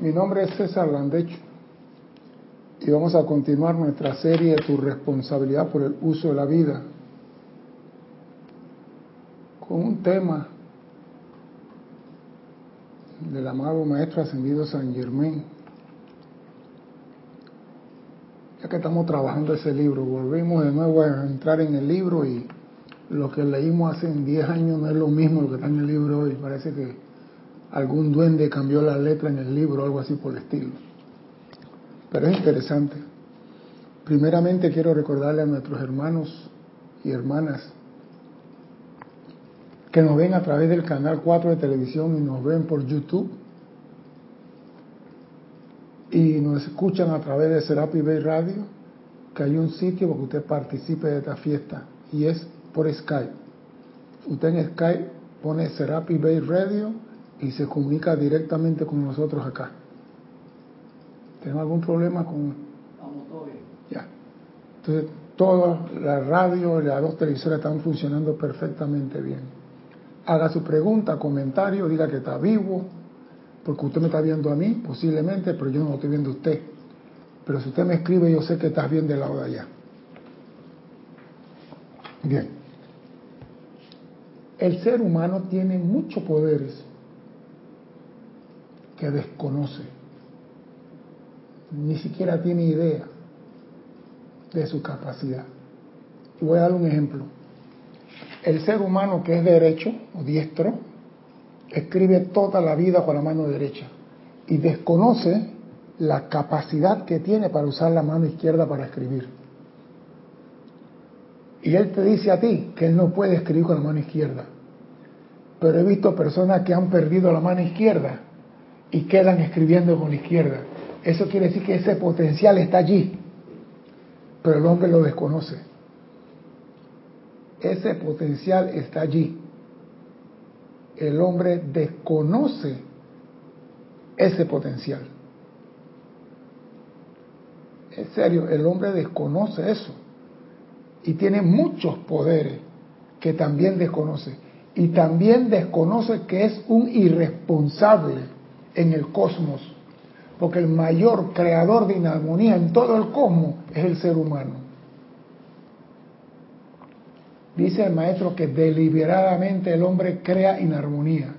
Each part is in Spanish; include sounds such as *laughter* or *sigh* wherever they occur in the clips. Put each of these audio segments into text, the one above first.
Mi nombre es César Landecho y vamos a continuar nuestra serie Tu responsabilidad por el uso de la vida con un tema del amado Maestro Ascendido San Germán. Ya que estamos trabajando ese libro, volvemos de nuevo a entrar en el libro y lo que leímos hace 10 años no es lo mismo lo que está en el libro hoy. Parece que algún duende cambió la letra en el libro algo así por el estilo. Pero es interesante. Primeramente quiero recordarle a nuestros hermanos y hermanas que nos ven a través del canal 4 de televisión y nos ven por YouTube y nos escuchan a través de Serapi Bay Radio, que hay un sitio para que usted participe de esta fiesta y es por Skype. Usted en Skype pone Serapi Bay Radio y se comunica directamente con nosotros acá. ¿Tenemos algún problema con...? todo bien. Ya. Entonces, toda la radio y las dos televisoras están funcionando perfectamente bien. Haga su pregunta, comentario, diga que está vivo, porque usted me está viendo a mí, posiblemente, pero yo no lo estoy viendo a usted. Pero si usted me escribe, yo sé que está bien del lado de allá. Bien. El ser humano tiene muchos poderes que desconoce. Ni siquiera tiene idea de su capacidad. Voy a dar un ejemplo. El ser humano que es derecho o diestro escribe toda la vida con la mano derecha y desconoce la capacidad que tiene para usar la mano izquierda para escribir. Y él te dice a ti que él no puede escribir con la mano izquierda. Pero he visto personas que han perdido la mano izquierda y quedan escribiendo con la izquierda. Eso quiere decir que ese potencial está allí, pero el hombre lo desconoce. Ese potencial está allí. El hombre desconoce ese potencial. En serio, el hombre desconoce eso. Y tiene muchos poderes que también desconoce. Y también desconoce que es un irresponsable en el cosmos, porque el mayor creador de inarmonía en todo el cosmos es el ser humano. Dice el maestro que deliberadamente el hombre crea inarmonía.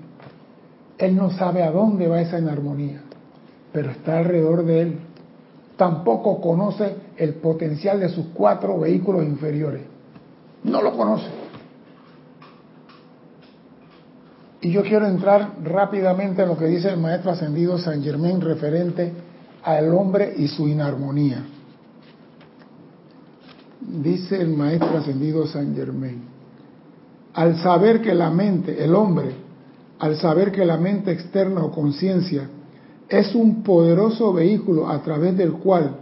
Él no sabe a dónde va esa inarmonía, pero está alrededor de él. Tampoco conoce el potencial de sus cuatro vehículos inferiores. No lo conoce. Y yo quiero entrar rápidamente en lo que dice el maestro ascendido San Germain referente al hombre y su inarmonía. Dice el maestro ascendido San Germain, al saber que la mente, el hombre, al saber que la mente externa o conciencia es un poderoso vehículo a través del cual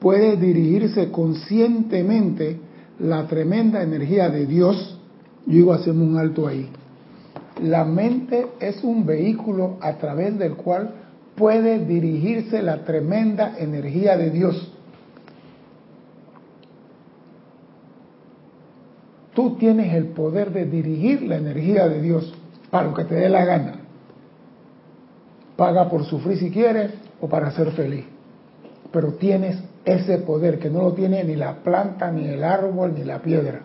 puede dirigirse conscientemente la tremenda energía de Dios, yo digo, hacemos un alto ahí la mente es un vehículo a través del cual puede dirigirse la tremenda energía de Dios. Tú tienes el poder de dirigir la energía de Dios para lo que te dé la gana. Paga por sufrir si quieres o para ser feliz. Pero tienes ese poder que no lo tiene ni la planta, ni el árbol, ni la piedra,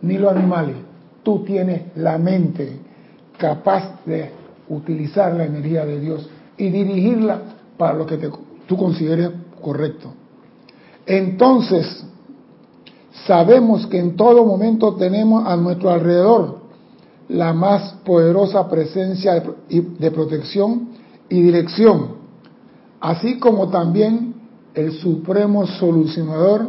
ni los animales tú tienes la mente capaz de utilizar la energía de Dios y dirigirla para lo que tú consideres correcto. Entonces, sabemos que en todo momento tenemos a nuestro alrededor la más poderosa presencia de protección y dirección, así como también el supremo solucionador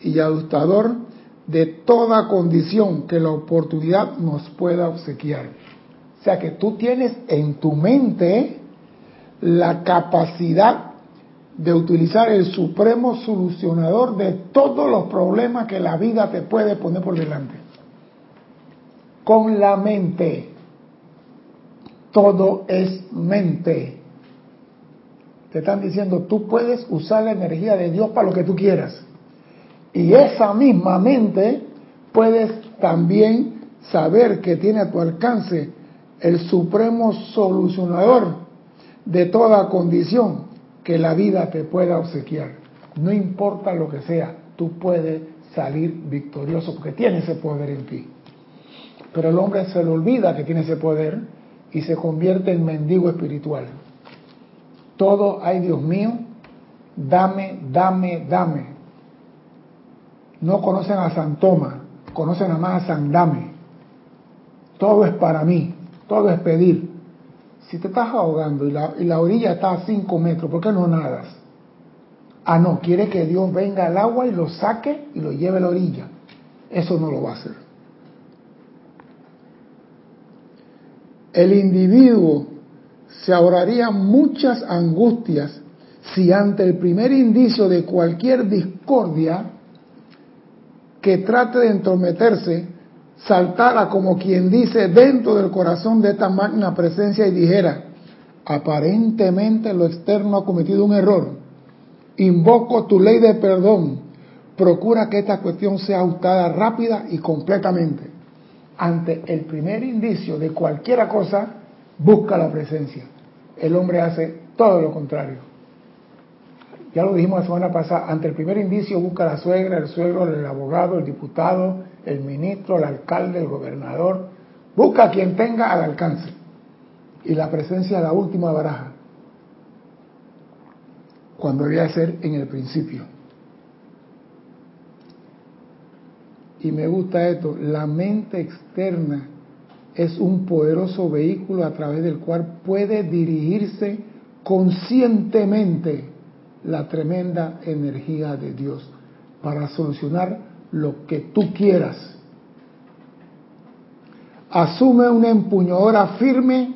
y ajustador de toda condición que la oportunidad nos pueda obsequiar. O sea que tú tienes en tu mente la capacidad de utilizar el supremo solucionador de todos los problemas que la vida te puede poner por delante. Con la mente. Todo es mente. Te están diciendo, tú puedes usar la energía de Dios para lo que tú quieras. Y esa misma mente puedes también saber que tiene a tu alcance el supremo solucionador de toda condición que la vida te pueda obsequiar. No importa lo que sea, tú puedes salir victorioso porque tiene ese poder en ti. Pero el hombre se le olvida que tiene ese poder y se convierte en mendigo espiritual. Todo, ay Dios mío, dame, dame, dame. No conocen a San Toma, conocen a más a San Dame. Todo es para mí, todo es pedir. Si te estás ahogando y la, y la orilla está a 5 metros, ¿por qué no nadas? Ah, no, quiere que Dios venga al agua y lo saque y lo lleve a la orilla. Eso no lo va a hacer. El individuo se ahorraría muchas angustias si ante el primer indicio de cualquier discordia que trate de entrometerse, saltara como quien dice dentro del corazón de esta magna presencia y dijera, aparentemente lo externo ha cometido un error, invoco tu ley de perdón, procura que esta cuestión sea ajustada rápida y completamente. Ante el primer indicio de cualquier cosa, busca la presencia. El hombre hace todo lo contrario. Ya lo dijimos la semana pasada, ante el primer indicio busca la suegra, el suegro, el abogado, el diputado, el ministro, el alcalde, el gobernador. Busca a quien tenga al alcance. Y la presencia es la última baraja cuando debía ser en el principio. Y me gusta esto, la mente externa es un poderoso vehículo a través del cual puede dirigirse conscientemente la tremenda energía de Dios para solucionar lo que tú quieras. Asume una empuñadora firme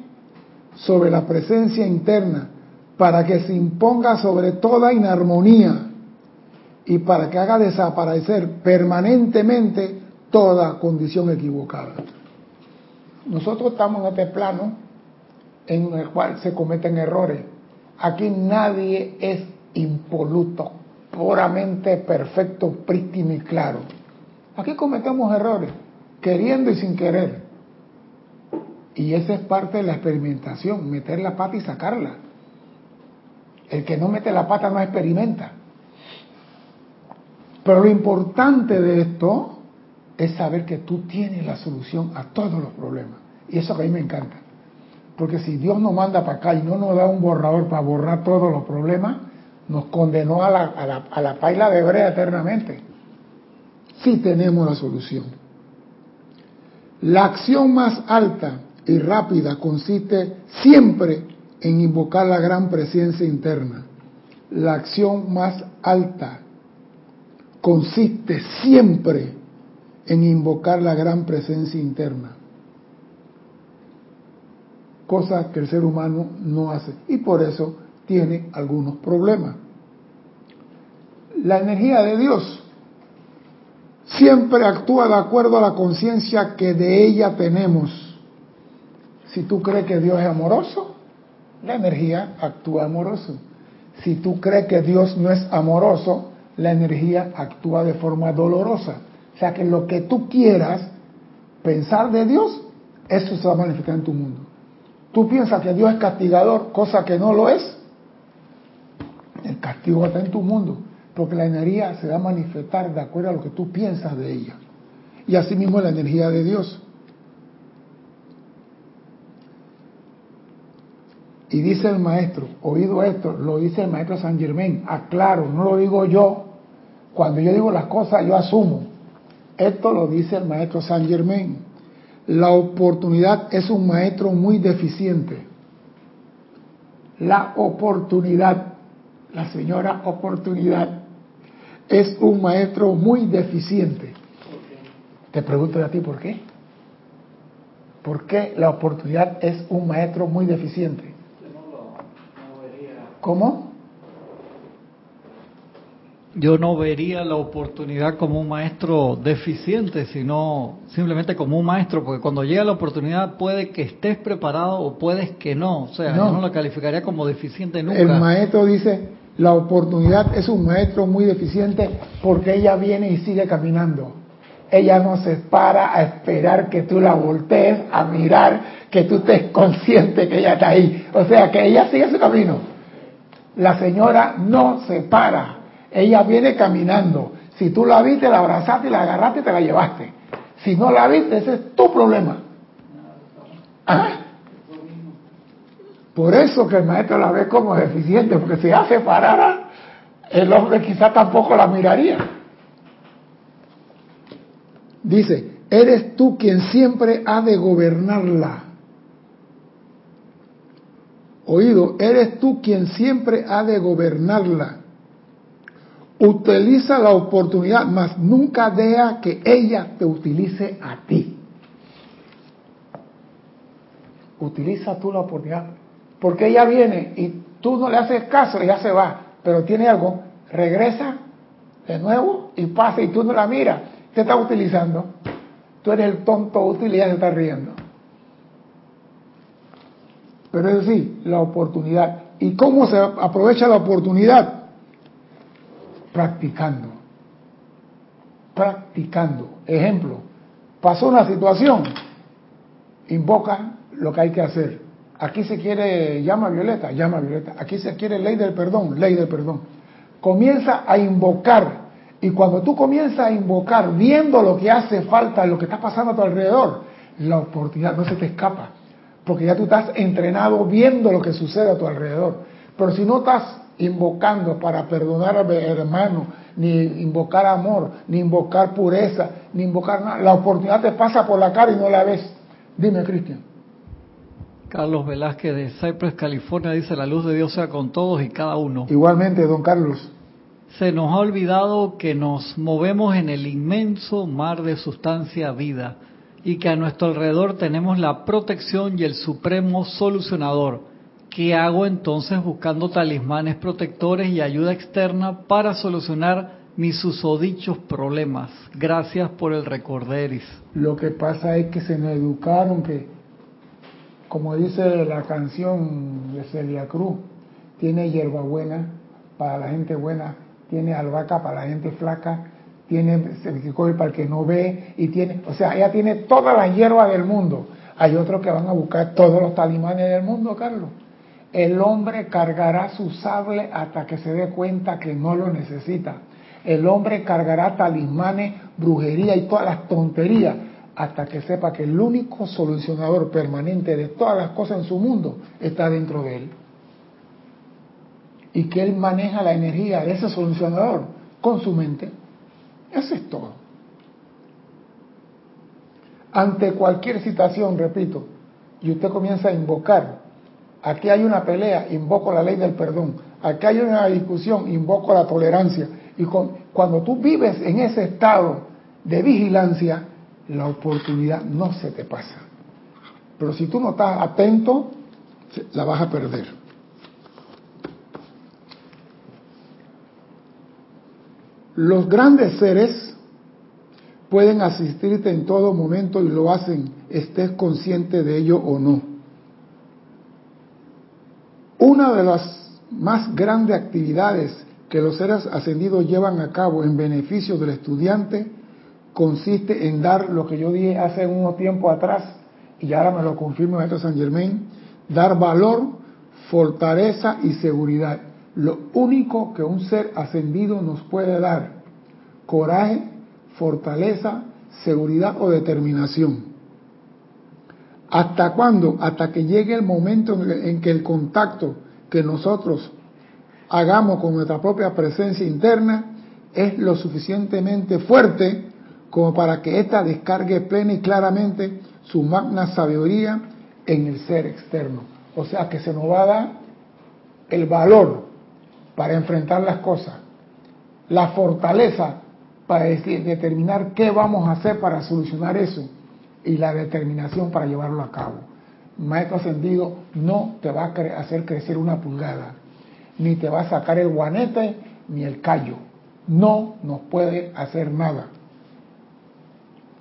sobre la presencia interna para que se imponga sobre toda inarmonía y para que haga desaparecer permanentemente toda condición equivocada. Nosotros estamos en este plano en el cual se cometen errores. Aquí nadie es impoluto, puramente perfecto, prístino y claro. Aquí cometemos errores, queriendo y sin querer. Y esa es parte de la experimentación, meter la pata y sacarla. El que no mete la pata no experimenta. Pero lo importante de esto es saber que tú tienes la solución a todos los problemas. Y eso a mí me encanta. Porque si Dios nos manda para acá y no nos da un borrador para borrar todos los problemas, nos condenó a la, a la, a la paila de brea eternamente. Sí tenemos la solución. La acción más alta y rápida consiste siempre en invocar la gran presencia interna. La acción más alta consiste siempre en invocar la gran presencia interna. Cosa que el ser humano no hace y por eso tiene algunos problemas. La energía de Dios siempre actúa de acuerdo a la conciencia que de ella tenemos. Si tú crees que Dios es amoroso, la energía actúa amoroso. Si tú crees que Dios no es amoroso, la energía actúa de forma dolorosa. O sea que lo que tú quieras pensar de Dios, eso se va a manifestar en tu mundo. Tú piensas que Dios es castigador, cosa que no lo es. El castigo está en tu mundo, porque la energía se va a manifestar de acuerdo a lo que tú piensas de ella. Y así mismo la energía de Dios. Y dice el maestro, oído esto, lo dice el maestro San Germain, aclaro, no lo digo yo. Cuando yo digo las cosas, yo asumo. Esto lo dice el maestro San Germain. La oportunidad es un maestro muy deficiente. La oportunidad, la señora oportunidad, es un maestro muy deficiente. Te pregunto a ti por qué. ¿Por qué la oportunidad es un maestro muy deficiente? ¿Cómo? Yo no vería la oportunidad como un maestro deficiente, sino simplemente como un maestro, porque cuando llega la oportunidad puede que estés preparado o puedes que no. O sea, yo no la calificaría como deficiente nunca. El maestro dice, la oportunidad es un maestro muy deficiente porque ella viene y sigue caminando. ella no se para a esperar que tú la voltees a mirar, que tú estés *laughs* consciente que ella está ahí. O sea, que ella sigue su camino. La señora no se para. Ella viene caminando. Si tú la viste, la abrazaste, la agarraste y te la llevaste. Si no la viste, ese es tu problema. Por eso que el maestro la ve como deficiente, porque si ella se parara, el hombre quizá tampoco la miraría. Dice, eres tú quien siempre ha de gobernarla. Oído, eres tú quien siempre ha de gobernarla. Utiliza la oportunidad, mas nunca deja que ella te utilice a ti. Utiliza tú la oportunidad. Porque ella viene y tú no le haces caso, ella se va. Pero tiene algo, regresa de nuevo y pasa y tú no la miras te está utilizando. Tú eres el tonto útil y ella se está riendo. Pero es decir, la oportunidad. ¿Y cómo se aprovecha la oportunidad? Practicando. Practicando. Ejemplo, pasó una situación, invoca lo que hay que hacer. Aquí se quiere, llama Violeta, llama Violeta. Aquí se quiere ley del perdón, ley del perdón. Comienza a invocar y cuando tú comienzas a invocar, viendo lo que hace falta, lo que está pasando a tu alrededor, la oportunidad no se te escapa. Porque ya tú estás entrenado viendo lo que sucede a tu alrededor. Pero si no estás invocando para perdonar al hermano, ni invocar amor, ni invocar pureza, ni invocar nada, la oportunidad te pasa por la cara y no la ves. Dime, Cristian. Carlos Velázquez de Cypress, California, dice, la luz de Dios sea con todos y cada uno. Igualmente, don Carlos se nos ha olvidado que nos movemos en el inmenso mar de sustancia vida y que a nuestro alrededor tenemos la protección y el supremo solucionador. ¿Qué hago entonces buscando talismanes protectores y ayuda externa para solucionar mis susodichos problemas? Gracias por el recorderis. Lo que pasa es que se nos educaron que, como dice la canción de Celia Cruz, tiene hierbabuena para la gente buena tiene albahaca para la gente flaca, tiene cervicoide para el que no ve, y tiene, o sea, ella tiene toda la hierba del mundo. Hay otros que van a buscar todos los talimanes del mundo, Carlos. El hombre cargará su sable hasta que se dé cuenta que no lo necesita. El hombre cargará talismanes, brujería y todas las tonterías hasta que sepa que el único solucionador permanente de todas las cosas en su mundo está dentro de él y que él maneja la energía de ese solucionador con su mente. Eso es todo. Ante cualquier situación, repito, y usted comienza a invocar, aquí hay una pelea, invoco la ley del perdón, aquí hay una discusión, invoco la tolerancia, y cuando tú vives en ese estado de vigilancia, la oportunidad no se te pasa. Pero si tú no estás atento, la vas a perder. Los grandes seres pueden asistirte en todo momento y lo hacen, estés consciente de ello o no. Una de las más grandes actividades que los seres ascendidos llevan a cabo en beneficio del estudiante consiste en dar lo que yo dije hace unos tiempo atrás, y ahora me lo confirma maestro San Germain, dar valor, fortaleza y seguridad lo único que un ser ascendido nos puede dar, coraje, fortaleza, seguridad o determinación. ¿Hasta cuándo? Hasta que llegue el momento en que el contacto que nosotros hagamos con nuestra propia presencia interna es lo suficientemente fuerte como para que ésta descargue plena y claramente su magna sabiduría en el ser externo. O sea que se nos va a dar el valor para enfrentar las cosas, la fortaleza para determinar qué vamos a hacer para solucionar eso y la determinación para llevarlo a cabo. Maestro ascendido no te va a hacer crecer una pulgada, ni te va a sacar el guanete ni el callo. No nos puede hacer nada.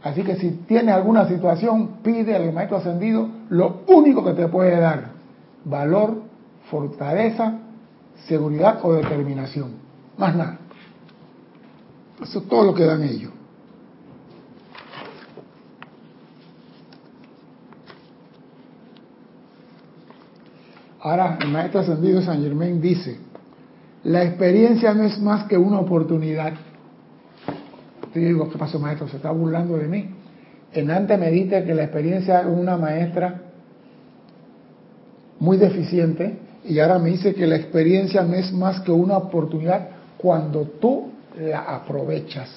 Así que si tienes alguna situación, pide al maestro ascendido lo único que te puede dar, valor, fortaleza, seguridad o determinación. Más nada. Eso es todo lo que dan ellos. Ahora, el maestro ascendido San Germain dice, la experiencia no es más que una oportunidad yo digo, ¿qué pasó maestro? ¿Se está burlando de mí? En antes me dice que la experiencia es una maestra muy deficiente y ahora me dice que la experiencia no es más que una oportunidad cuando tú la aprovechas.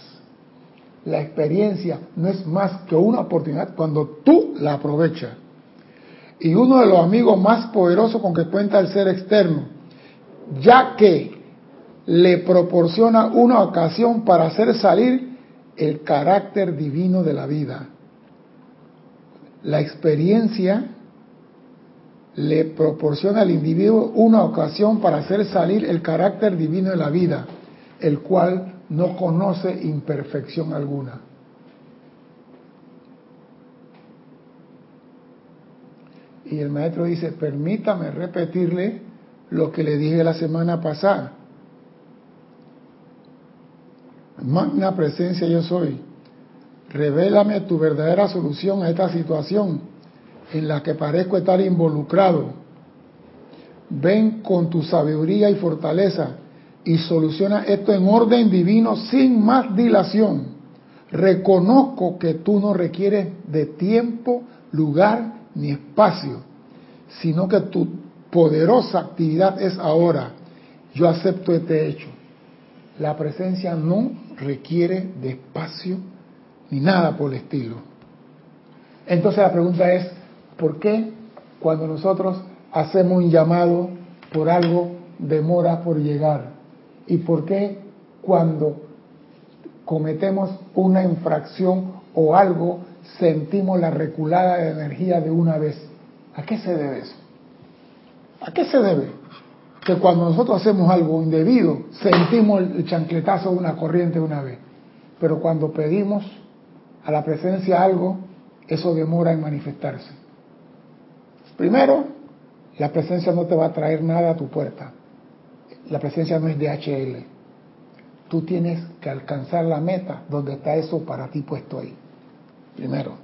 La experiencia no es más que una oportunidad cuando tú la aprovechas. Y uno de los amigos más poderosos con que cuenta el ser externo, ya que le proporciona una ocasión para hacer salir el carácter divino de la vida. La experiencia le proporciona al individuo una ocasión para hacer salir el carácter divino de la vida, el cual no conoce imperfección alguna. Y el maestro dice, permítame repetirle lo que le dije la semana pasada. Magna presencia yo soy. Revélame tu verdadera solución a esta situación en la que parezco estar involucrado. Ven con tu sabiduría y fortaleza y soluciona esto en orden divino sin más dilación. Reconozco que tú no requieres de tiempo, lugar ni espacio, sino que tu poderosa actividad es ahora. Yo acepto este hecho. La presencia no requiere de espacio ni nada por el estilo. Entonces la pregunta es, ¿por qué cuando nosotros hacemos un llamado por algo demora por llegar? ¿Y por qué cuando cometemos una infracción o algo sentimos la reculada de energía de una vez? ¿A qué se debe eso? ¿A qué se debe? Que cuando nosotros hacemos algo indebido, sentimos el chancletazo de una corriente de una vez. Pero cuando pedimos a la presencia algo, eso demora en manifestarse. Primero, la presencia no te va a traer nada a tu puerta. La presencia no es DHL. Tú tienes que alcanzar la meta donde está eso para ti puesto ahí. Primero,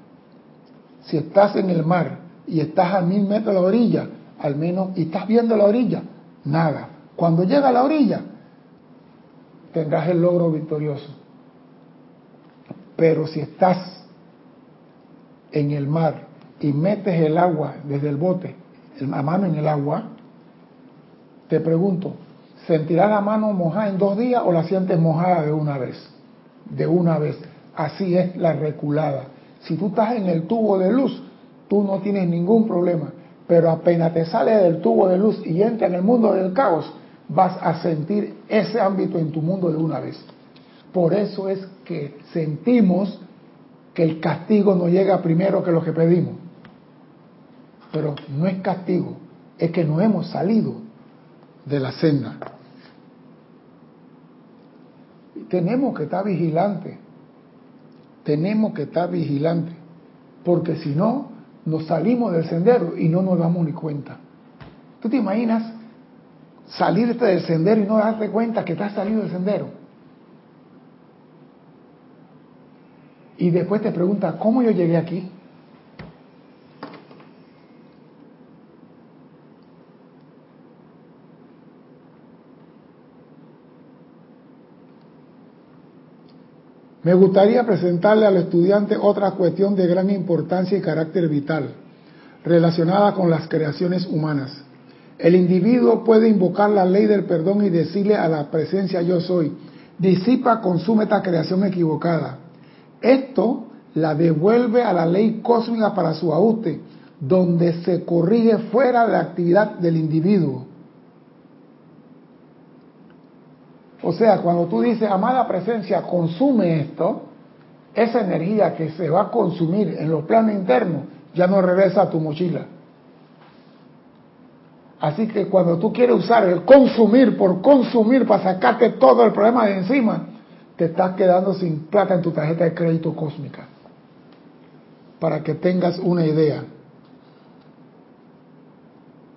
si estás en el mar y estás a mil metros de la orilla, al menos, y estás viendo la orilla, nada. Cuando llega a la orilla, tendrás el logro victorioso. Pero si estás en el mar y metes el agua desde el bote, la mano en el agua, te pregunto, ¿sentirás la mano mojada en dos días o la sientes mojada de una vez? De una vez. Así es la reculada. Si tú estás en el tubo de luz, tú no tienes ningún problema. Pero apenas te sales del tubo de luz y entras en el mundo del caos, vas a sentir ese ámbito en tu mundo de una vez. Por eso es que sentimos que el castigo nos llega primero que lo que pedimos. Pero no es castigo, es que no hemos salido de la senda. Tenemos que estar vigilantes, tenemos que estar vigilantes, porque si no, nos salimos del sendero y no nos damos ni cuenta. ¿Tú te imaginas salirte del sendero y no darte cuenta que estás salido del sendero? Y después te pregunta, ¿cómo yo llegué aquí? Me gustaría presentarle al estudiante otra cuestión de gran importancia y carácter vital, relacionada con las creaciones humanas. El individuo puede invocar la ley del perdón y decirle a la presencia yo soy, disipa, consume esta creación equivocada esto la devuelve a la ley cósmica para su ajuste, donde se corrige fuera de la actividad del individuo. O sea, cuando tú dices, amada presencia, consume esto, esa energía que se va a consumir en los planos internos ya no regresa a tu mochila. Así que cuando tú quieres usar el consumir por consumir para sacarte todo el problema de encima, te estás quedando sin plata en tu tarjeta de crédito cósmica. Para que tengas una idea.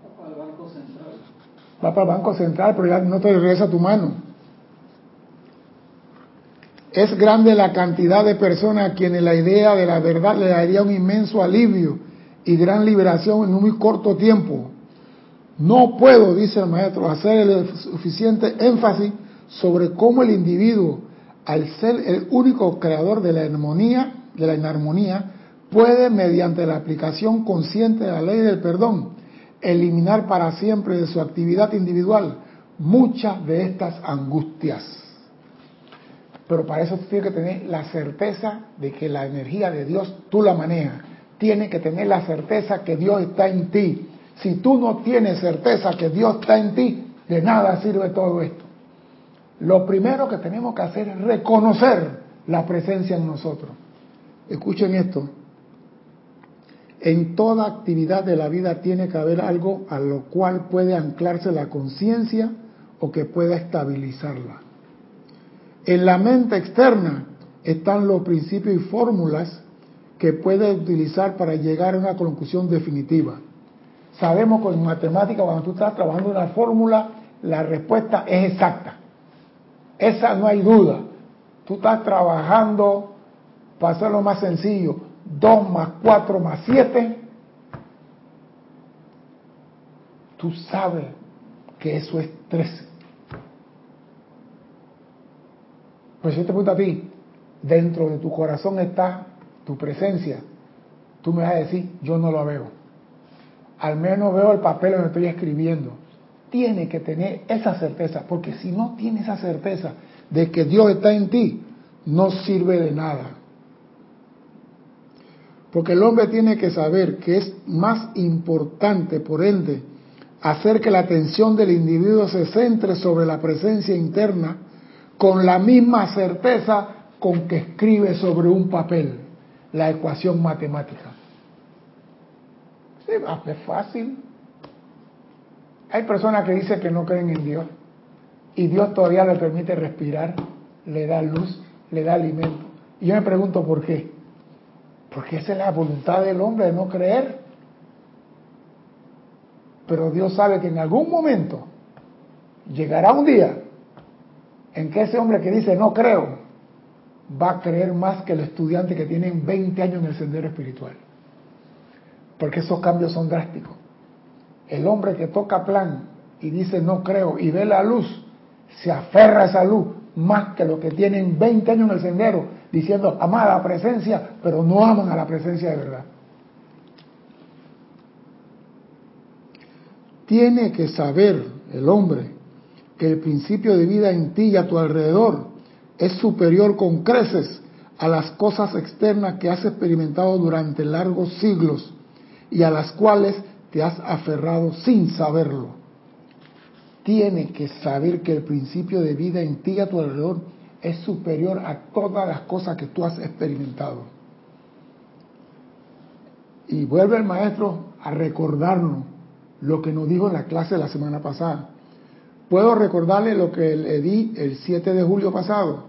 Va para el Banco Central. Va para el Banco Central, pero ya no te regresa a tu mano. Es grande la cantidad de personas a quienes la idea de la verdad le daría un inmenso alivio y gran liberación en un muy corto tiempo. No puedo, dice el maestro, hacer el suficiente énfasis sobre cómo el individuo, al ser el único creador de la armonía, de la inarmonía, puede, mediante la aplicación consciente de la ley del perdón, eliminar para siempre de su actividad individual muchas de estas angustias. Pero para eso tienes que tener la certeza de que la energía de Dios tú la manejas. Tienes que tener la certeza que Dios está en ti. Si tú no tienes certeza que Dios está en ti, de nada sirve todo esto. Lo primero que tenemos que hacer es reconocer la presencia en nosotros. Escuchen esto. En toda actividad de la vida tiene que haber algo a lo cual puede anclarse la conciencia o que pueda estabilizarla. En la mente externa están los principios y fórmulas que puede utilizar para llegar a una conclusión definitiva. Sabemos que en matemática cuando tú estás trabajando una fórmula, la respuesta es exacta. Esa no hay duda. Tú estás trabajando, para hacerlo más sencillo, 2 más 4 más 7. Tú sabes que eso es 13. Pues yo te pregunto a ti, dentro de tu corazón está tu presencia. Tú me vas a decir, yo no lo veo. Al menos veo el papel donde estoy escribiendo. Tiene que tener esa certeza, porque si no tienes esa certeza de que Dios está en ti, no sirve de nada. Porque el hombre tiene que saber que es más importante, por ende, hacer que la atención del individuo se centre sobre la presencia interna con la misma certeza con que escribe sobre un papel la ecuación matemática. Es fácil. Hay personas que dicen que no creen en Dios y Dios todavía le permite respirar, le da luz, le da alimento. Y yo me pregunto por qué. Porque esa es la voluntad del hombre de no creer. Pero Dios sabe que en algún momento llegará un día en que ese hombre que dice no creo va a creer más que el estudiante que tiene 20 años en el sendero espiritual. Porque esos cambios son drásticos. El hombre que toca plan y dice no creo y ve la luz, se aferra a esa luz más que los que tienen 20 años en el sendero diciendo amada la presencia, pero no aman a la presencia de verdad. Tiene que saber el hombre que el principio de vida en ti y a tu alrededor es superior con creces a las cosas externas que has experimentado durante largos siglos y a las cuales te has aferrado sin saberlo. Tiene que saber que el principio de vida en ti y a tu alrededor es superior a todas las cosas que tú has experimentado. Y vuelve el maestro a recordarnos lo que nos dijo en la clase de la semana pasada. Puedo recordarle lo que le di el 7 de julio pasado.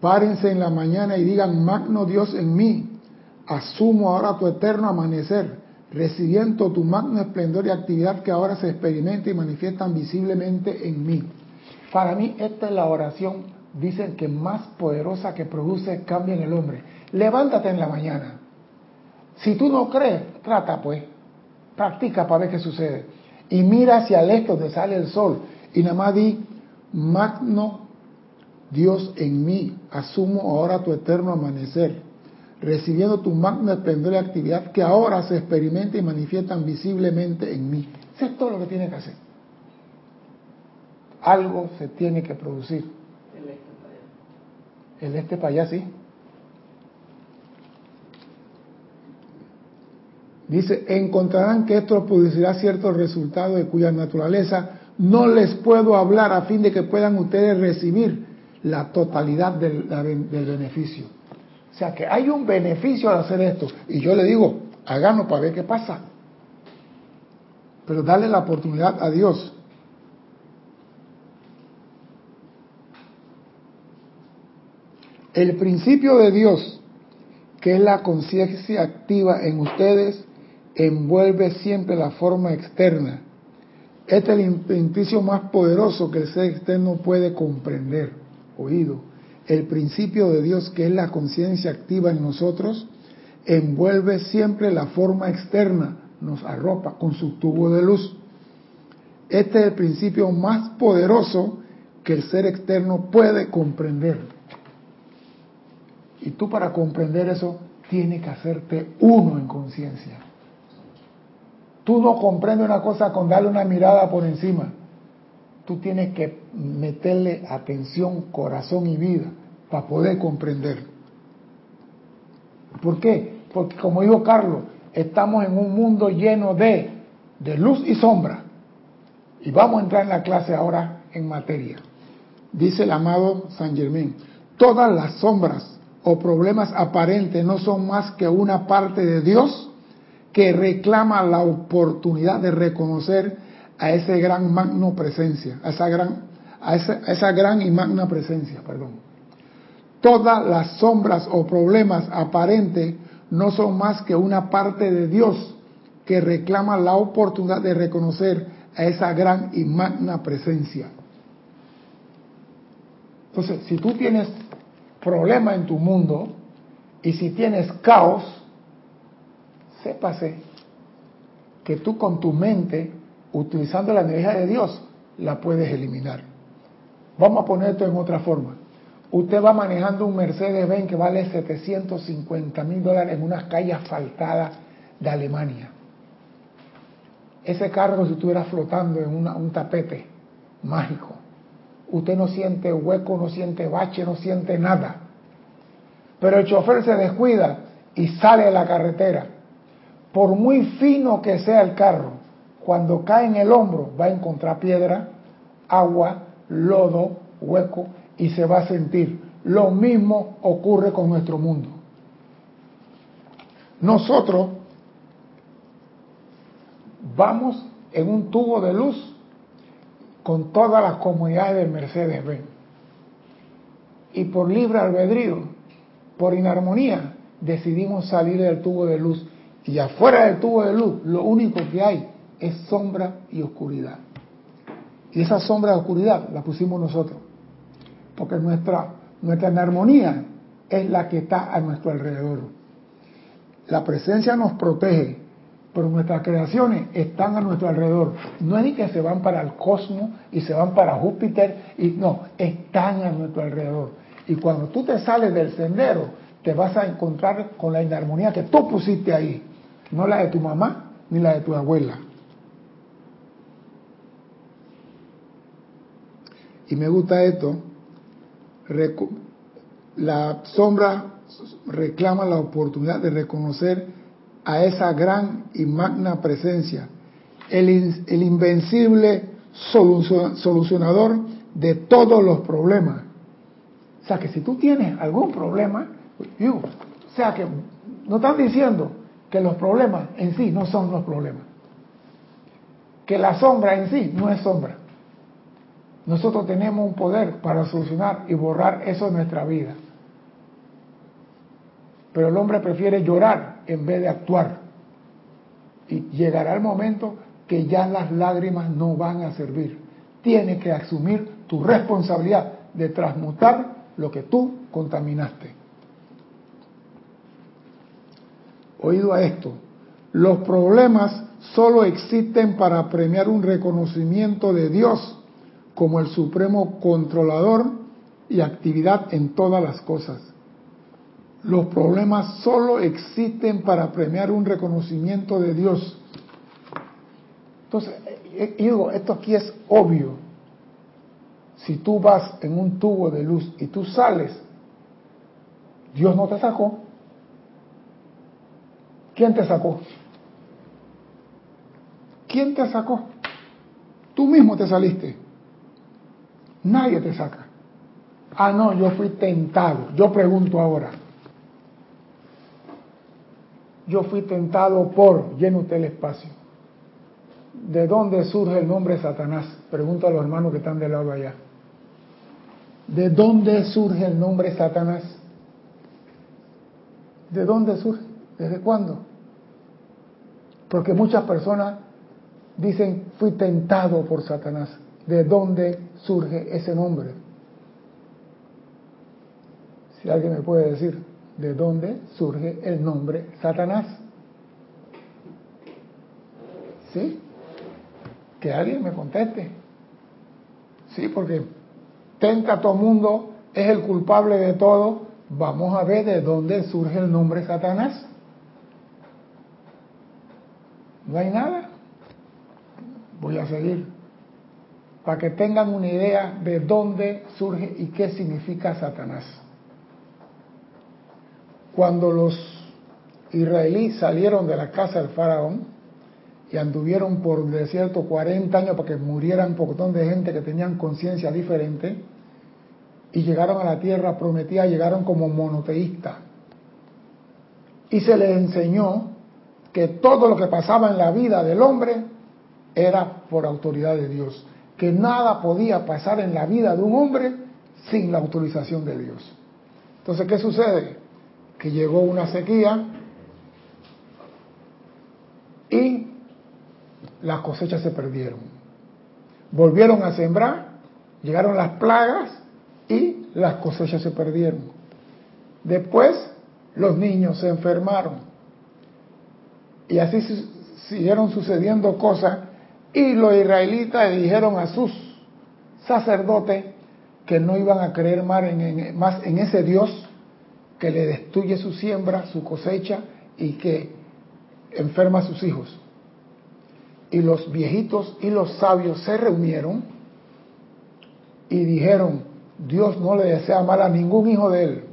Párense en la mañana y digan, Magno Dios en mí, asumo ahora tu eterno amanecer, recibiendo tu magno esplendor y actividad que ahora se experimenta y manifiestan visiblemente en mí. Para mí esta es la oración, dicen que más poderosa que produce cambio en el hombre. Levántate en la mañana. Si tú no crees, trata pues, practica para ver qué sucede y mira hacia el este donde sale el sol y nada más di, magno Dios en mí, asumo ahora tu eterno amanecer, recibiendo tu magno esplendor y actividad que ahora se experimenta y manifiestan visiblemente en mí. Eso es todo lo que tiene que hacer. Algo se tiene que producir. El este para allá. El este para allá, sí. Dice, encontrarán que esto producirá ciertos resultados de cuya naturaleza no les puedo hablar a fin de que puedan ustedes recibir la totalidad del, beneficio. O sea que hay un beneficio al hacer esto. Y yo le digo, háganlo para ver qué pasa. Pero dale la oportunidad a Dios. El principio de Dios, que es la conciencia activa en ustedes, envuelve siempre la forma externa. Este es el indicio más poderoso que el ser externo puede comprender. Oído, el principio de Dios, que es la conciencia activa en nosotros, envuelve siempre la forma externa, nos arropa con su tubo de luz. Este es el principio más poderoso que el ser externo puede comprender. Y tú para comprender eso tienes que hacerte uno en conciencia. Tú no comprendes una cosa con darle una mirada por encima. Tú tienes que meterle atención, corazón y vida para poder comprender. ¿Por qué? Porque como dijo Carlos, estamos en un mundo lleno de, de luz y sombra. Y vamos a entrar en la clase ahora en materia. Dice el amado San Germán, todas las sombras o problemas aparentes no son más que una parte de Dios que reclama la oportunidad de reconocer a ese gran magno presencia, a esa gran, a esa, a esa gran y magna presencia, perdón. Todas las sombras o problemas aparentes no son más que una parte de Dios que reclama la oportunidad de reconocer a esa gran y magna presencia. Entonces, si tú tienes problema en tu mundo y si tienes caos, sépase que tú con tu mente, utilizando la energía de Dios, la puedes eliminar. Vamos a poner esto en otra forma. Usted va manejando un Mercedes-Benz que vale 750 mil dólares en unas calles asfaltadas de Alemania. Ese carro si estuviera flotando en un tapete mágico. Usted no siente hueco, no siente bache, no siente nada. Pero el chofer se descuida y sale de la carretera por muy fino que sea el carro, cuando cae en el hombro va a encontrar piedra, agua, lodo, hueco y se va a sentir. Lo mismo ocurre con nuestro mundo. Nosotros vamos en un tubo de luz con todas las comunidades del Mercedes-Benz. Y por libre albedrío, por inarmonía, decidimos salir del tubo de luz y afuera del tubo de luz, lo único que hay es sombra y oscuridad. Y esa sombra y oscuridad la pusimos nosotros. Porque nuestra, nuestra armonía es la que está a nuestro alrededor. La presencia nos protege, pero nuestras creaciones están a nuestro alrededor. No es ni que se van para el cosmos y se van para Júpiter, y no, están a nuestro alrededor. Y cuando tú te sales del sendero, te vas a encontrar con la inarmonía que tú pusiste ahí no la de tu mamá ni la de tu abuela. Y me gusta esto, la sombra reclama la oportunidad de reconocer a esa gran y magna presencia, el, el invencible solucionador de todos los problemas. O sea que si tú tienes algún problema, o sea que no están diciendo que los problemas en sí no son los problemas. Que la sombra en sí no es sombra. Nosotros tenemos un poder para solucionar y borrar eso de nuestra vida. Pero el hombre prefiere llorar en vez de actuar. Y llegará el momento que ya las lágrimas no van a servir. Tienes que asumir tu responsabilidad de transmutar lo que tú contaminaste. Oído a esto, los problemas solo existen para premiar un reconocimiento de Dios como el supremo controlador y actividad en todas las cosas. Los problemas solo existen para premiar un reconocimiento de Dios. Entonces, eh, eh, digo, esto aquí es obvio. Si tú vas en un tubo de luz y tú sales, Dios no te sacó. ¿Quién te sacó? ¿Quién te sacó? Tú mismo te saliste. Nadie te saca. Ah, no, yo fui tentado. Yo pregunto ahora. Yo fui tentado por, lleno usted el espacio. ¿De dónde surge el nombre Satanás? Pregunto a los hermanos que están del lado allá. ¿De dónde surge el nombre Satanás? ¿De dónde surge? ¿Desde cuándo? Porque muchas personas dicen, fui tentado por Satanás. ¿De dónde surge ese nombre? Si alguien me puede decir, ¿de dónde surge el nombre Satanás? ¿Sí? Que alguien me conteste. Sí, porque tenta a todo mundo, es el culpable de todo. Vamos a ver de dónde surge el nombre Satanás. No hay nada. Voy a seguir. Para que tengan una idea de dónde surge y qué significa Satanás. Cuando los israelíes salieron de la casa del faraón y anduvieron por el desierto 40 años para que murieran un montón de gente que tenían conciencia diferente y llegaron a la tierra prometida, llegaron como monoteístas. Y se les enseñó que todo lo que pasaba en la vida del hombre era por autoridad de Dios, que nada podía pasar en la vida de un hombre sin la autorización de Dios. Entonces, ¿qué sucede? Que llegó una sequía y las cosechas se perdieron. Volvieron a sembrar, llegaron las plagas y las cosechas se perdieron. Después los niños se enfermaron y así siguieron sucediendo cosas y los israelitas dijeron a sus sacerdotes que no iban a creer más en, ese Dios que le destruye su siembra, su cosecha y que enferma a sus hijos. Y los viejitos y los sabios se reunieron y dijeron, Dios no le desea mal a ningún hijo de él.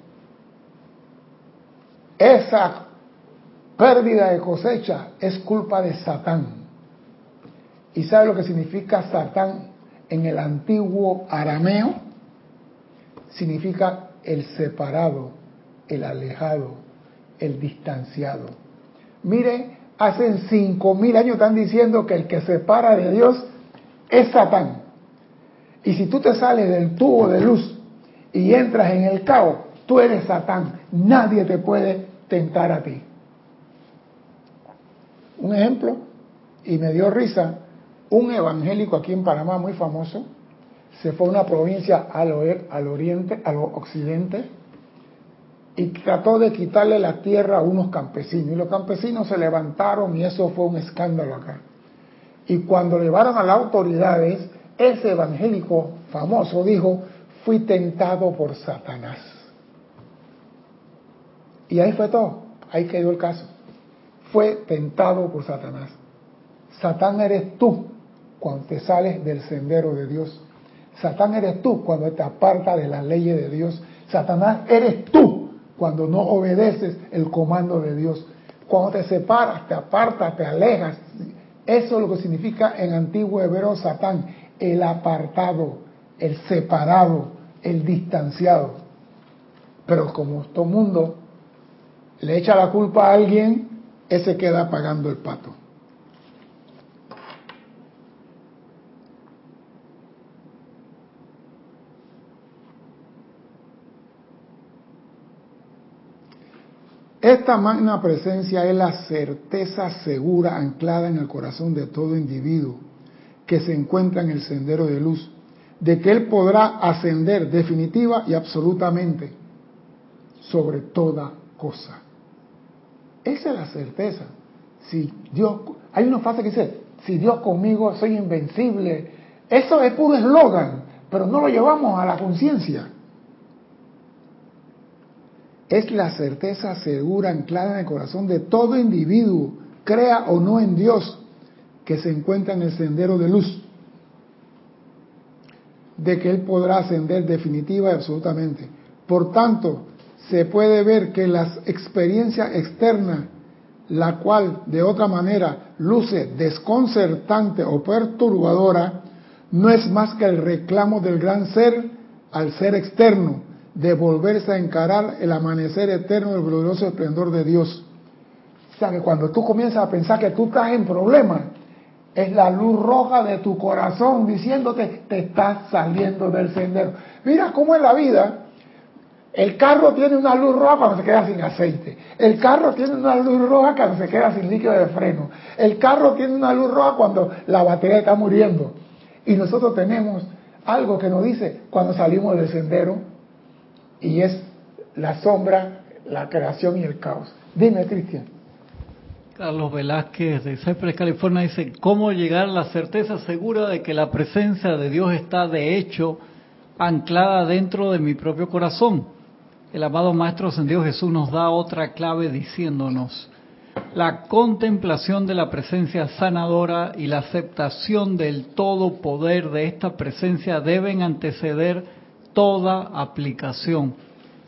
Esa pérdida de cosecha es culpa de Satán. ¿Y sabe lo que significa Satán en el antiguo arameo? Significa el separado, el alejado, el distanciado. Mire, hace cinco mil años están diciendo que el que separa de Dios es Satán. Y si tú te sales del tubo de luz y entras en el caos, tú eres Satán. Nadie te puede tentar a ti. Un ejemplo, y me dio risa, un evangélico aquí en Panamá muy famoso, se fue a una provincia al, al oriente, al occidente, y trató de quitarle la tierra a unos campesinos. Y los campesinos se levantaron y eso fue un escándalo acá. Y cuando llevaron a las autoridades, ese evangélico famoso dijo, fui tentado por Satanás. Y ahí fue todo, ahí quedó el caso fue tentado por Satanás. Satán eres tú cuando te sales del sendero de Dios. Satán eres tú cuando te apartas de las leyes de Dios. Satanás eres tú cuando no obedeces el comando de Dios. Cuando te separas, te apartas, te alejas. Eso es lo que significa en antiguo hebreo Satán, el apartado, el separado, el distanciado. Pero como todo mundo le echa la culpa a alguien, ese queda pagando el pato. Esta magna presencia es la certeza segura anclada en el corazón de todo individuo que se encuentra en el sendero de luz, de que Él podrá ascender definitiva y absolutamente sobre toda cosa. Esa es la certeza. Si Dios, hay una frase que dice, si Dios conmigo soy invencible. Eso es puro eslogan, pero no lo llevamos a la conciencia. Es la certeza segura anclada en el corazón de todo individuo, crea o no en Dios, que se encuentra en el sendero de luz, de que Él podrá ascender definitiva y absolutamente. Por tanto, se puede ver que la experiencia externa, la cual de otra manera luce desconcertante o perturbadora, no es más que el reclamo del gran ser al ser externo, de volverse a encarar el amanecer eterno del glorioso esplendor de Dios. O sea que cuando tú comienzas a pensar que tú estás en problemas, es la luz roja de tu corazón diciéndote, te estás saliendo del sendero. Mira cómo es la vida el carro tiene una luz roja cuando se queda sin aceite. El carro tiene una luz roja cuando se queda sin líquido de freno. El carro tiene una luz roja cuando la batería está muriendo. Y nosotros tenemos algo que nos dice cuando salimos del sendero y es la sombra, la creación y el caos. Dime, Cristian. Carlos Velázquez de Cypress, California dice, ¿cómo llegar a la certeza segura de que la presencia de Dios está de hecho anclada dentro de mi propio corazón? El amado Maestro Ascendido Jesús nos da otra clave diciéndonos, la contemplación de la presencia sanadora y la aceptación del todo poder de esta presencia deben anteceder toda aplicación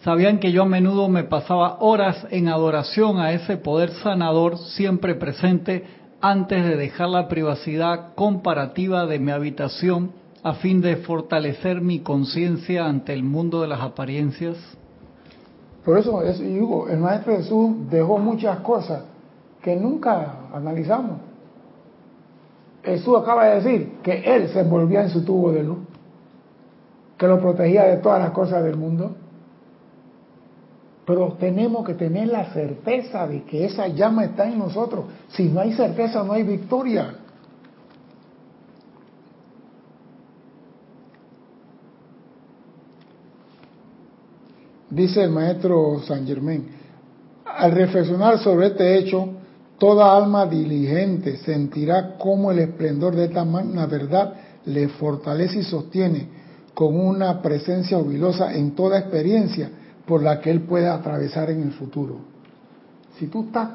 Sabían que yo a menudo me pasaba horas en adoración a ese poder sanador siempre presente antes de dejar la privacidad comparativa de mi habitación a fin de fortalecer mi conciencia ante el mundo de las apariencias. Por eso, es, Hugo, el Maestro Jesús dejó muchas cosas que nunca analizamos. Jesús acaba de decir que Él se envolvía en su tubo de luz, que lo protegía de todas las cosas del mundo pero tenemos que tener la certeza de que esa llama está en nosotros. Si no hay certeza, no hay victoria. Dice el maestro San Germán, al reflexionar sobre este hecho, toda alma diligente sentirá cómo el esplendor de esta magna verdad le fortalece y sostiene con una presencia jubilosa en toda experiencia por la que él puede atravesar en el futuro. Si tú estás,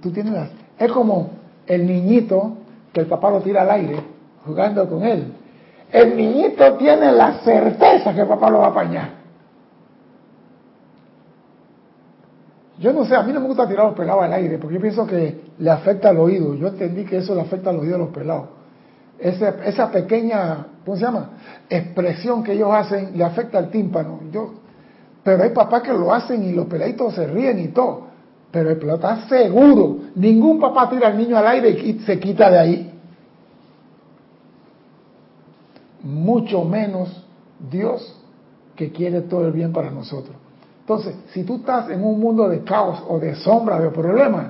tú tienes es como el niñito que el papá lo tira al aire jugando con él. El niñito tiene la certeza que el papá lo va a apañar. Yo no sé, a mí no me gusta tirar los pelados al aire porque yo pienso que le afecta al oído. Yo entendí que eso le afecta al oído de los pelados. Esa, esa pequeña, ¿cómo se llama? Expresión que ellos hacen le afecta al tímpano. Yo pero hay papás que lo hacen y los peladitos se ríen y todo. Pero el pelado está seguro. Ningún papá tira al niño al aire y se quita de ahí. Mucho menos Dios que quiere todo el bien para nosotros. Entonces, si tú estás en un mundo de caos o de sombra, de problemas,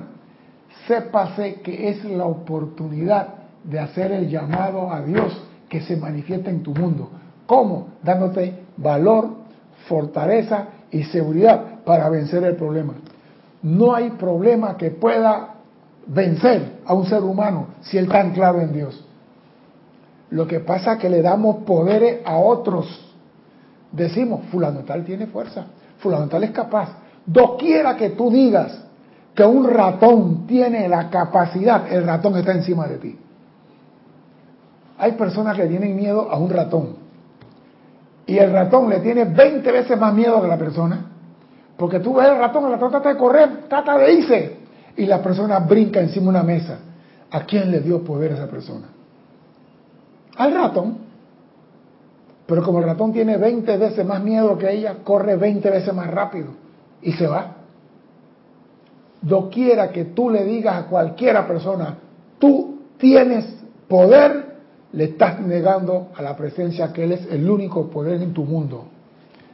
sépase que es la oportunidad de hacer el llamado a Dios que se manifiesta en tu mundo. ¿Cómo? Dándote valor, fortaleza y seguridad para vencer el problema. No hay problema que pueda vencer a un ser humano si él está anclado en Dios. Lo que pasa es que le damos poderes a otros. Decimos, fulano tal tiene fuerza, fulano tal es capaz. Doquiera que tú digas que un ratón tiene la capacidad, el ratón está encima de ti. Hay personas que tienen miedo a un ratón y el ratón le tiene 20 veces más miedo que la persona. Porque tú ves el ratón, el ratón trata de correr, trata de irse. Y la persona brinca encima de una mesa. ¿A quién le dio poder a esa persona? Al ratón. Pero como el ratón tiene 20 veces más miedo que ella, corre 20 veces más rápido y se va. Doquiera que tú le digas a cualquiera persona, tú tienes poder, le estás negando a la presencia que Él es el único poder en tu mundo.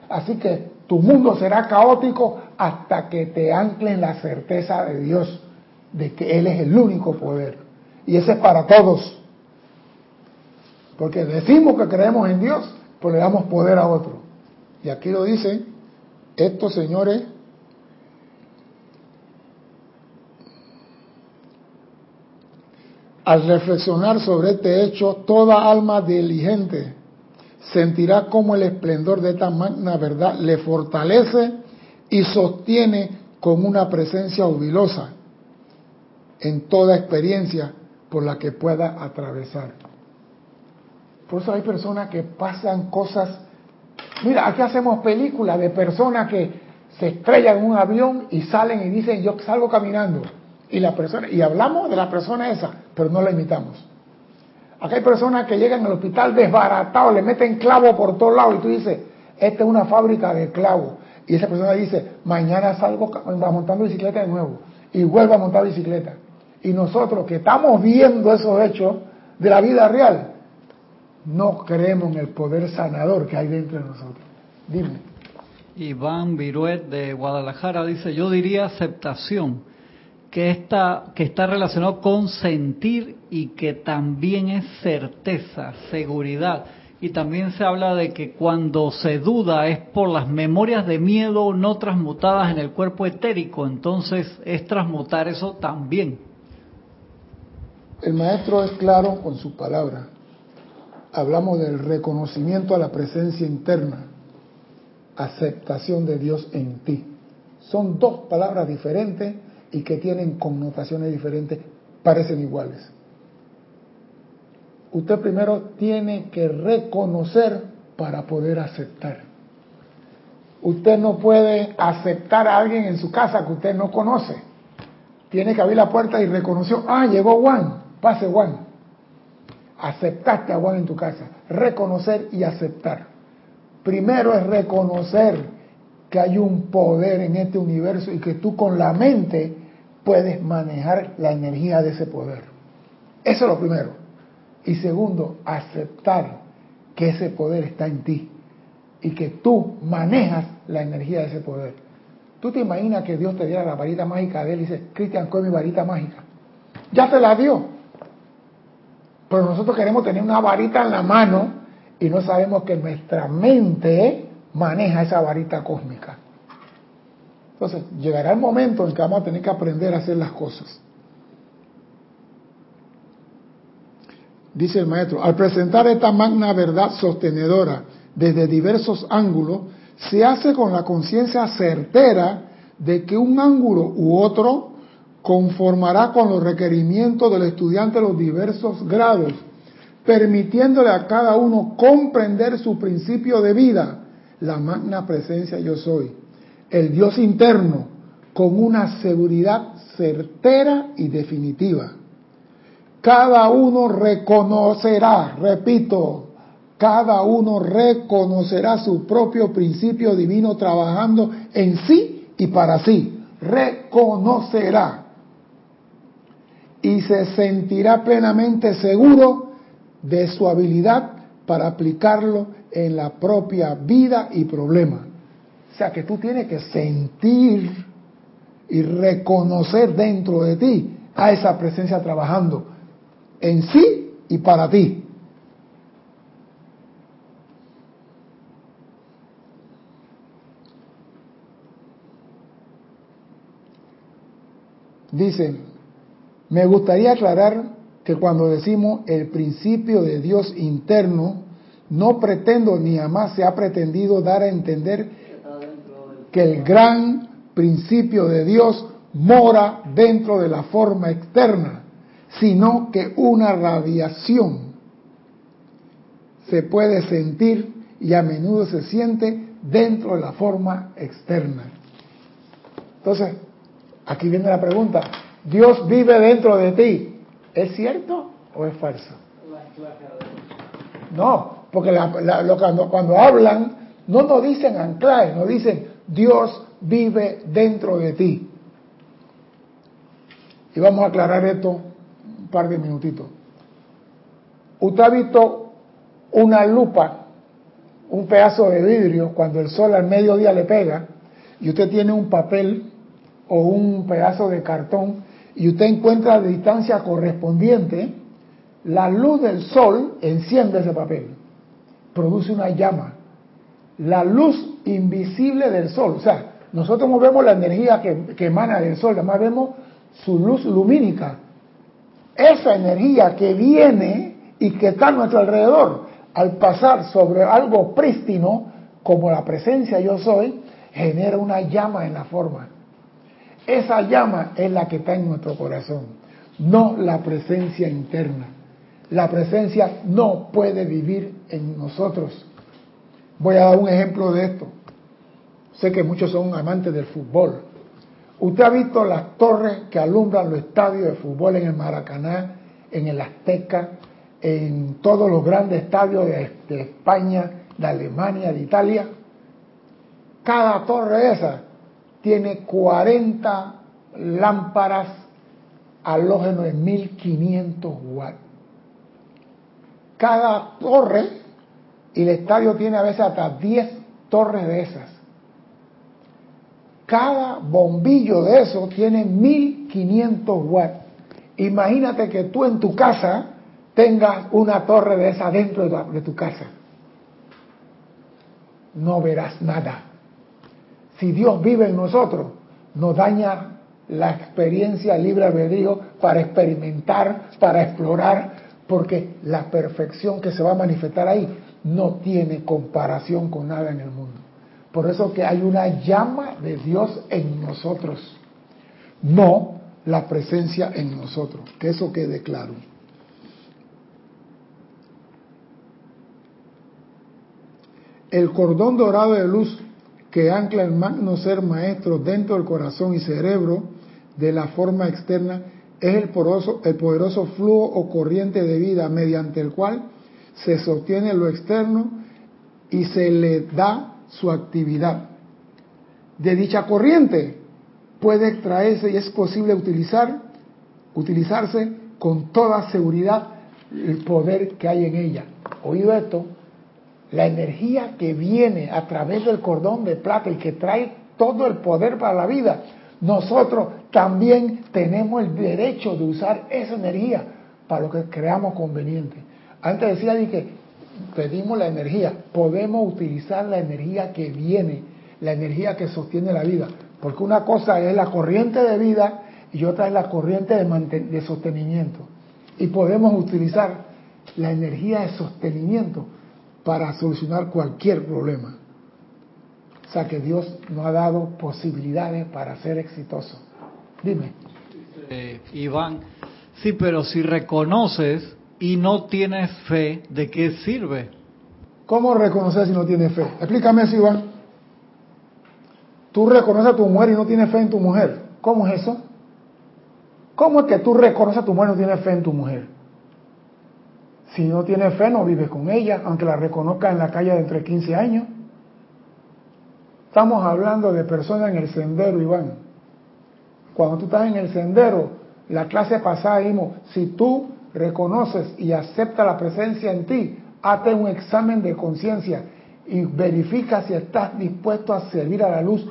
Así que tu mundo será caótico hasta que te ancle en la certeza de Dios, de que Él es el único poder. Y ese es para todos. Porque decimos que creemos en Dios, pero le damos poder a otro. Y aquí lo dice, estos señores Al reflexionar sobre este hecho, toda alma diligente sentirá cómo el esplendor de esta magna verdad le fortalece y sostiene con una presencia jubilosa en toda experiencia por la que pueda atravesar. Por eso hay personas que pasan cosas. Mira, aquí hacemos películas de personas que se estrellan en un avión y salen y dicen, yo salgo caminando. Y la persona, y hablamos de la persona esa, pero no la imitamos. Acá hay personas que llegan al hospital desbaratados, le meten clavo por todos lados y tú dices, esta es una fábrica de clavos. Y esa persona dice, mañana salgo montando bicicleta de nuevo y vuelvo a montar bicicleta. Y nosotros que estamos viendo esos hechos de la vida real, no creemos en el poder sanador que hay dentro de nosotros. Dime. Iván Viruet de Guadalajara dice, yo diría aceptación que está, que está relacionado con sentir y que también es certeza, seguridad. Y también se habla de que cuando se duda es por las memorias de miedo no transmutadas en el cuerpo etérico, entonces es transmutar eso también. El maestro es claro con su palabra. Hablamos del reconocimiento a la presencia interna, aceptación de Dios en ti. Son dos palabras diferentes y que tienen connotaciones diferentes, parecen iguales. Usted primero tiene que reconocer para poder aceptar. Usted no puede aceptar a alguien en su casa que usted no conoce. Tiene que abrir la puerta y reconoció, ah, llegó Juan, pase Juan. Aceptaste a Juan en tu casa. Reconocer y aceptar. Primero es reconocer que hay un poder en este universo y que tú con la mente puedes manejar la energía de ese poder. Eso es lo primero. Y segundo, aceptar que ese poder está en ti y que tú manejas la energía de ese poder. ¿Tú te imaginas que Dios te diera la varita mágica de él y dice, Cristian, con mi varita mágica? Ya te la dio. Pero nosotros queremos tener una varita en la mano y no sabemos que nuestra mente maneja esa varita cósmica. Entonces, llegará el momento en que vamos a tener que aprender a hacer las cosas. Dice el maestro, al presentar esta magna verdad sostenedora desde diversos ángulos, se hace con la conciencia certera de que un ángulo u otro conformará con los requerimientos del estudiante los diversos grados, permitiéndole a cada uno comprender su principio de vida, la magna presencia yo soy, el Dios interno, con una seguridad certera y definitiva. Cada uno reconocerá, repito, cada uno reconocerá su propio principio divino trabajando en sí y para sí. Reconocerá. Y se sentirá plenamente seguro de su habilidad para aplicarlo en la propia vida y problema. O sea que tú tienes que sentir y reconocer dentro de ti a esa presencia trabajando en sí y para ti. Dice, me gustaría aclarar que cuando decimos el principio de Dios interno, no pretendo ni jamás se ha pretendido dar a entender que el gran principio de Dios mora dentro de la forma externa, sino que una radiación se puede sentir y a menudo se siente dentro de la forma externa. Entonces, aquí viene la pregunta, ¿Dios vive dentro de ti? ¿Es cierto o es falso? No, porque cuando, cuando, hablan no nos dicen anclaje, nos dicen Dios vive dentro de ti. Y vamos a aclarar esto un par de minutitos. Usted ha visto una lupa, un pedazo de vidrio, cuando el sol al mediodía le pega, y usted tiene un papel o un pedazo de cartón, y usted encuentra la distancia correspondiente, la luz del sol enciende ese papel, produce una llama. La luz invisible del sol, o sea, nosotros no vemos la energía que, que emana del sol, además vemos su luz lumínica. Esa energía que viene y que está a nuestro alrededor, al pasar sobre algo prístino, como la presencia yo soy, genera una llama en la forma. Esa llama es la que está en nuestro corazón, no la presencia interna. La presencia no puede vivir en nosotros. Voy a dar un ejemplo de esto. Sé que muchos son amantes del fútbol. Usted ha visto las torres que alumbran los estadios de fútbol en el Maracaná, en el Azteca, en todos los grandes estadios de, España, de Alemania, de Italia. Cada torre esa tiene 40 lámparas halógeno de 1500 watts. Cada torre, y el estadio tiene a veces hasta 10 torres de esas. Cada bombillo de eso tiene 1500 watts. Imagínate que tú en tu casa tengas una torre de esa dentro de tu casa. No verás nada si Dios vive en nosotros, nos daña la experiencia libre albedrío para experimentar, para explorar, porque la perfección que se va a manifestar ahí no tiene comparación con nada en el mundo. Por eso que hay una llama de Dios en nosotros, no la presencia en nosotros, que eso quede claro. El cordón dorado de luz que ancla el magno ser maestro dentro del corazón y cerebro de la forma externa es el poderoso, el poderoso flujo o corriente de vida mediante el cual se sostiene lo externo y se le da su actividad. De dicha corriente puede extraerse y es posible utilizar, utilizarse con toda seguridad el poder que hay en ella. Oído esto, la energía que viene a través del cordón de plata y que trae todo el poder para la vida, nosotros también tenemos el derecho de usar esa energía para lo que creamos conveniente. Antes decía que pedimos la energía, podemos utilizar la energía que viene, la energía que sostiene la vida, porque una cosa es la corriente de vida y otra es la corriente de, de sostenimiento. Y podemos utilizar la energía de sostenimiento para solucionar cualquier problema. O sea que Dios nos ha dado posibilidades para ser exitosos. Dime. Eh, Iván, sí, pero si reconoces y no tienes fe, ¿de qué sirve? ¿Cómo reconocer si no tienes fe? Explícame eso, Iván. Tú reconoces a tu mujer y no tienes fe en tu mujer. ¿Cómo es eso? ¿Cómo es que tú reconoces a tu mujer y no tienes fe en tu mujer? Si no tienes fe, no vives con ella, aunque la reconozca en la calle de entre 15 años. Estamos hablando de personas en el sendero, Iván. Cuando tú estás en el sendero, la clase pasada dijimos, si tú reconoces y aceptas la presencia en ti, hazte un examen de conciencia y verifica si estás dispuesto a servir a la luz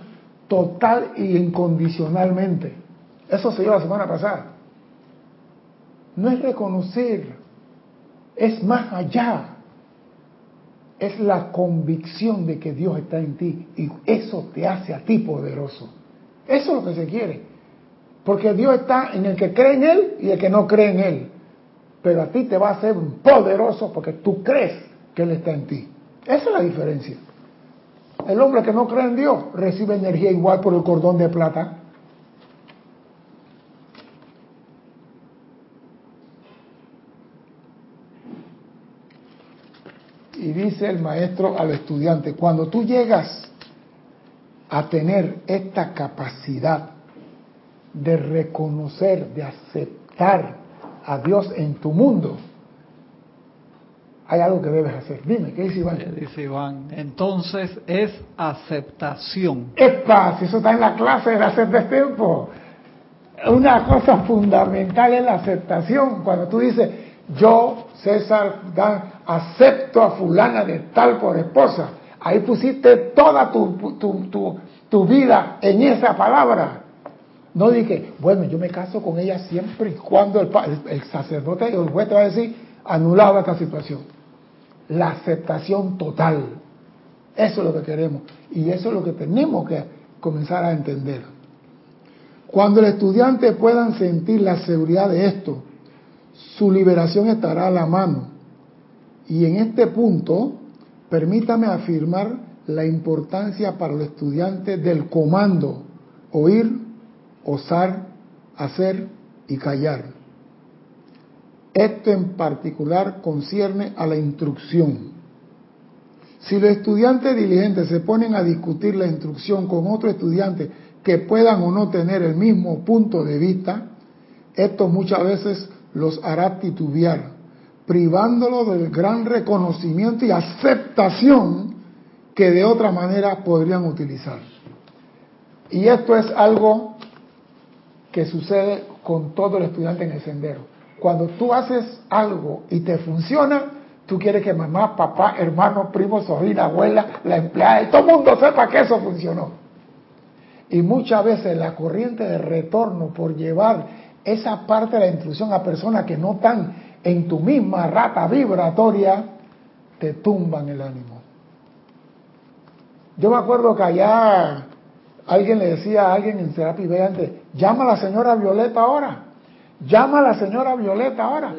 total y incondicionalmente. Eso se dio la semana pasada. No es reconocer, es más allá. Es la convicción de que Dios está en ti y eso te hace a ti poderoso. Eso es lo que se quiere. Porque Dios está en el que cree en Él y el que no cree en Él. Pero a ti te va a hacer poderoso porque tú crees que Él está en ti. Esa es la diferencia. El hombre que no cree en Dios recibe energía igual por el cordón de plata. Y dice el maestro al estudiante, cuando tú llegas a tener esta capacidad de reconocer, de aceptar a Dios en tu mundo, hay algo que debes hacer. Dime, ¿qué dice Iván? Dice Iván, entonces es aceptación. Epa, si eso está en la clase de hacer de tiempo. Una cosa fundamental es la aceptación. Cuando tú dices, yo, César, acepto a fulana de tal por esposa, ahí pusiste toda tu, tu, tu vida en esa palabra. No dije, bueno, yo me caso con ella siempre y cuando el, sacerdote o el juez te va a decir, anulado esta situación. La aceptación total. Eso es lo que queremos. Y eso es lo que tenemos que comenzar a entender. Cuando el estudiante puedan sentir la seguridad de esto, su liberación estará a la mano. Y en este punto, permítame afirmar la importancia para el estudiante del comando, oír, osar, hacer y callar. Esto en particular concierne a la instrucción. Si los estudiantes diligentes se ponen a discutir la instrucción con otros estudiantes que puedan o no tener el mismo punto de vista, esto muchas veces los hará titubear, privándolos del gran reconocimiento y aceptación que de otra manera podrían utilizar. Y esto es algo que sucede con todo el estudiante en el sendero. Cuando tú haces algo y te funciona, tú quieres que mamá, papá, hermano, primo, sobrina, abuela, la empleada todo el mundo sepa que eso funcionó. Y muchas veces la corriente de retorno por llevar esa parte de la instrucción a personas que no están en tu misma rata vibratoria, te tumban el ánimo. Yo me acuerdo que allá alguien le decía a alguien en Serapi antes, Llama a la señora Violeta ahora. Llama a la señora Violeta ahora.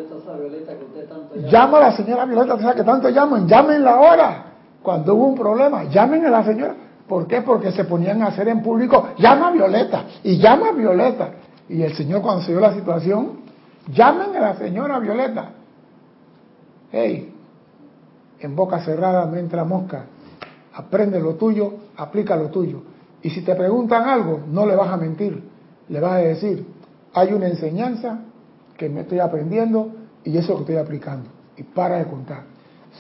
Llama a la señora Violeta, que tanto llaman. Llámenla ahora. Cuando hubo un problema, llamen a la señora. ¿Por qué? Porque se ponían a hacer en público, llama a Violeta y llama a Violeta. Y el Señor cuando se dio la situación, llamen a la señora Violeta. Hey, en boca cerrada no entra mosca. Aprende lo tuyo, aplica lo tuyo. Y si te preguntan algo, no le vas a mentir. Le vas a decir, hay una enseñanza que me estoy aprendiendo y eso que estoy aplicando. Y para de contar.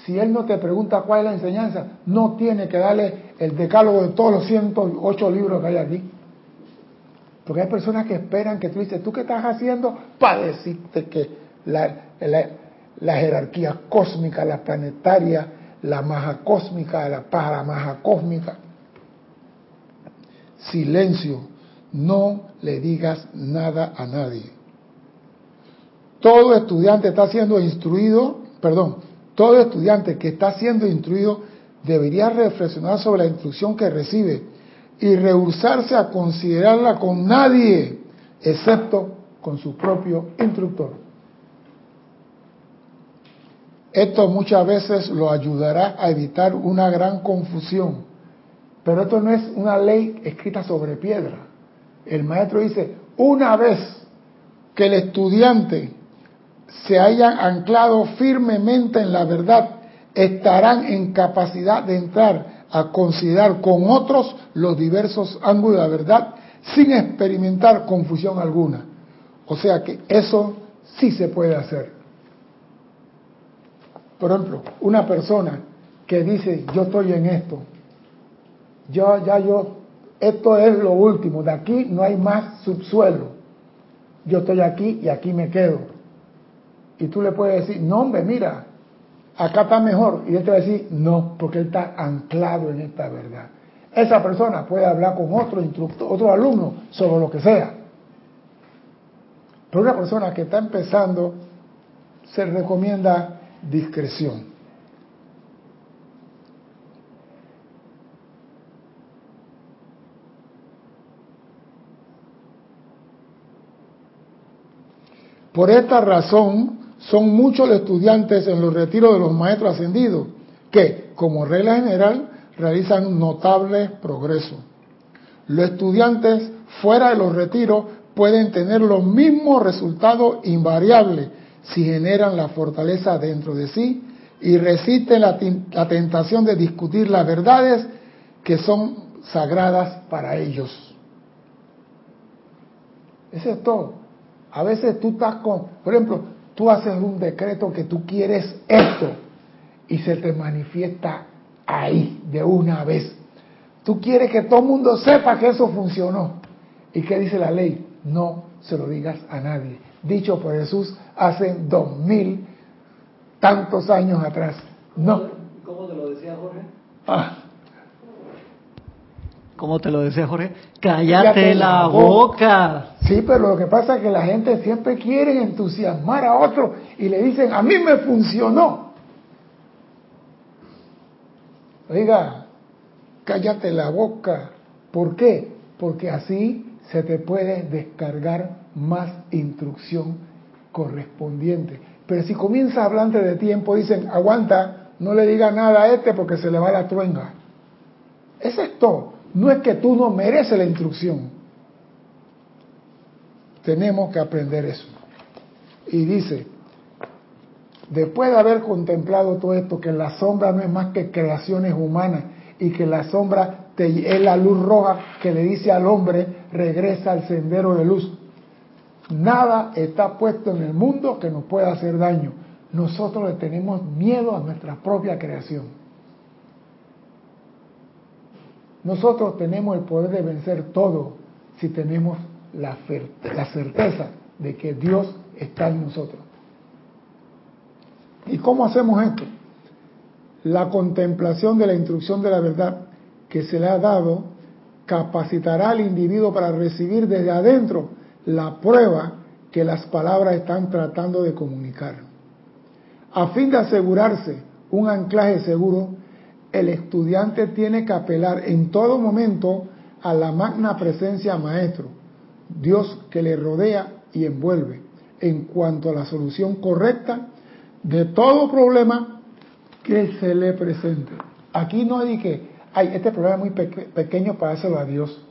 Si él no te pregunta cuál es la enseñanza, no tiene que darle el decálogo de todos los 108 libros que hay aquí. Porque hay personas que esperan que tú dices, ¿tú qué estás haciendo? Para decirte que la, la jerarquía cósmica, la planetaria, la maja cósmica, la paramaja cósmica. Silencio, no le digas nada a nadie. Todo estudiante está siendo instruido, perdón, todo estudiante que está siendo instruido debería reflexionar sobre la instrucción que recibe y rehusarse a considerarla con nadie, excepto con su propio instructor. Esto muchas veces lo ayudará a evitar una gran confusión. Pero esto no es una ley escrita sobre piedra. El maestro dice, una vez que el estudiante se haya anclado firmemente en la verdad, estarán en capacidad de entrar a considerar con otros los diversos ángulos de la verdad sin experimentar confusión alguna. O sea que eso sí se puede hacer. Por ejemplo, una persona que dice, yo estoy en esto, yo ya yo, esto es lo último, de aquí no hay más subsuelo, yo estoy aquí y aquí me quedo. Y tú le puedes decir, no hombre, mira, acá está mejor. Y él te va a decir, no, porque él está anclado en esta verdad. Esa persona puede hablar con otro instructor, otro alumno sobre lo que sea. Pero una persona que está empezando, se recomienda discreción. Por esta razón, son muchos los estudiantes en los retiros de los maestros ascendidos que, como regla general, realizan notable progreso. Los estudiantes fuera de los retiros pueden tener los mismos resultados invariables si generan la fortaleza dentro de sí y resisten la, tentación de discutir las verdades que son sagradas para ellos. Eso es todo. A veces tú estás con, por ejemplo, tú haces un decreto que tú quieres esto y se te manifiesta ahí de una vez. Tú quieres que todo el mundo sepa que eso funcionó. ¿Y qué dice la ley? No se lo digas a nadie dicho por Jesús hace dos mil tantos años atrás. No. ¿Cómo te lo decía Jorge? Ah. ¿Cómo te lo decía Jorge? Cállate, la, boca. Sí, pero lo que pasa es que la gente siempre quiere entusiasmar a otro y le dicen, a mí me funcionó. Oiga, cállate la boca. ¿Por qué? Porque así se te puede descargar más instrucción correspondiente. Pero si comienza a de tiempo, dicen, aguanta, no le diga nada a este porque se le va la truenga. Eso es todo. No es que tú no mereces la instrucción. Tenemos que aprender eso. Y dice, después de haber contemplado todo esto, que la sombra no es más que creaciones humanas y que la sombra es la luz roja que le dice al hombre, regresa al sendero de luz. Nada está puesto en el mundo que nos pueda hacer daño. Nosotros le tenemos miedo a nuestra propia creación. Nosotros tenemos el poder de vencer todo si tenemos la, certeza de que Dios está en nosotros. ¿Y cómo hacemos esto? La contemplación de la instrucción de la verdad que se le ha dado capacitará al individuo para recibir desde adentro la prueba que las palabras están tratando de comunicar. A fin de asegurarse un anclaje seguro, el estudiante tiene que apelar en todo momento a la magna presencia maestro, Dios que le rodea y envuelve en cuanto a la solución correcta de todo problema que se le presente. Aquí no hay que, hay este problema es muy pequeño para dárselo a Dios.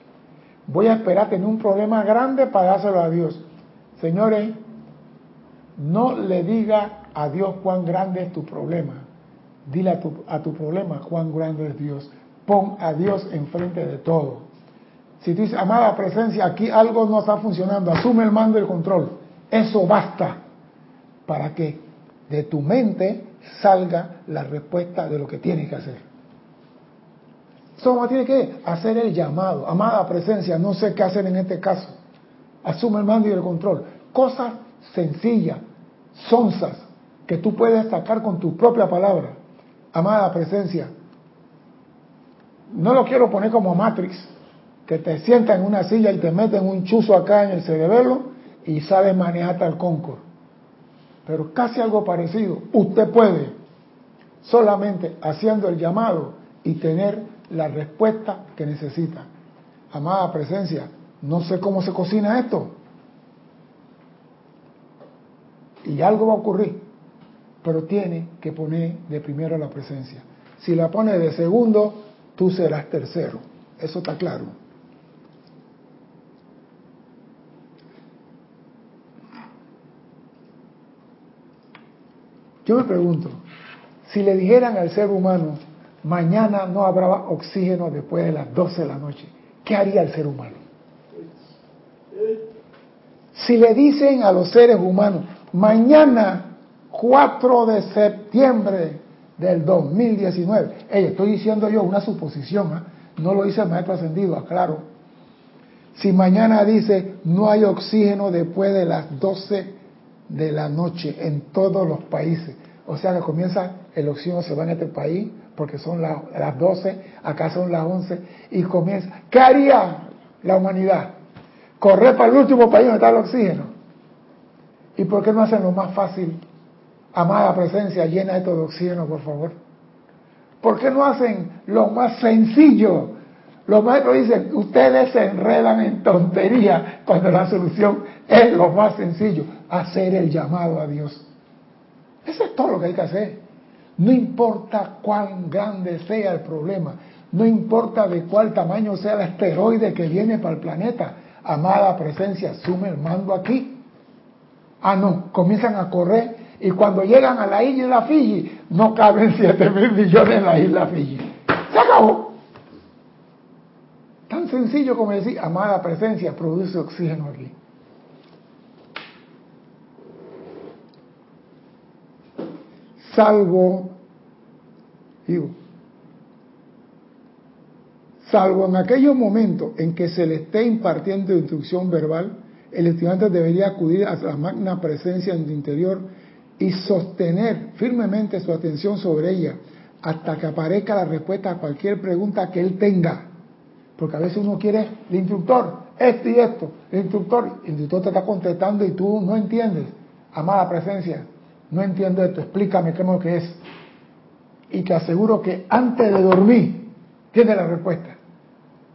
Voy a esperar tener un problema grande para dárselo a Dios. Señores, no le diga a Dios cuán grande es tu problema. Dile a tu, a tu problema cuán grande es Dios. Pon a Dios enfrente de todo. Si tú dices, amada presencia, aquí algo no está funcionando, asume el mando y el control. Eso basta para que de tu mente salga la respuesta de lo que tienes que hacer. Solo tiene que hacer el llamado. Amada presencia, no sé qué hacer en este caso. Asume el mando y el control. Cosas sencillas, sonzas, que tú puedes destacar con tu propia palabra. Amada presencia. No lo quiero poner como Matrix, que te sienta en una silla y te meten un chuzo acá en el cerebelo y sabes manejar tal Concord. Pero casi algo parecido. Usted puede, solamente haciendo el llamado y tener la respuesta que necesita. Amada presencia, no sé cómo se cocina esto. Y algo va a ocurrir, pero tiene que poner de primero la presencia. Si la pone de segundo, tú serás tercero. Eso está claro. Yo me pregunto, si le dijeran al ser humano, mañana no habrá oxígeno después de las 12 de la noche, ¿qué haría el ser humano? Si le dicen a los seres humanos, mañana 4 de septiembre del 2019, estoy diciendo yo una suposición, ¿ah? no lo dice el maestro ascendido, aclaro. Si mañana dice no hay oxígeno después de las 12 de la noche en todos los países. O sea que comienza el oxígeno, se va en este país, porque son las 12, acá son las 11, y comienza. ¿Qué haría la humanidad? Correr para el último país donde está el oxígeno. ¿Y por qué no hacen lo más fácil? Amada presencia, llena esto de oxígeno, por favor. ¿Por qué no hacen lo más sencillo? Los maestros dicen, ustedes se enredan en tontería cuando la solución es lo más sencillo, hacer el llamado a Dios. Eso es todo lo que hay que hacer. No importa cuán grande sea el problema, no importa de cuál tamaño sea el asteroide que viene para el planeta, amada presencia, asume el mando aquí. Ah, no, comienzan a correr y cuando llegan a la isla Fiji, no caben 7 mil millones en la isla Fiji. Se acabó. Tan sencillo como decir, amada presencia, produce oxígeno aquí. Salvo, digo, salvo en aquellos momentos en que se le esté impartiendo instrucción verbal, el estudiante debería acudir a la magna presencia en su interior y sostener firmemente su atención sobre ella hasta que aparezca la respuesta a cualquier pregunta que él tenga. Porque a veces uno quiere el instructor, esto y esto, el instructor, el instructor te está contestando y tú no entiendes. Amada presencia, no entiendo esto, explícame qué es que es. Y te aseguro que antes de dormir tiene la respuesta.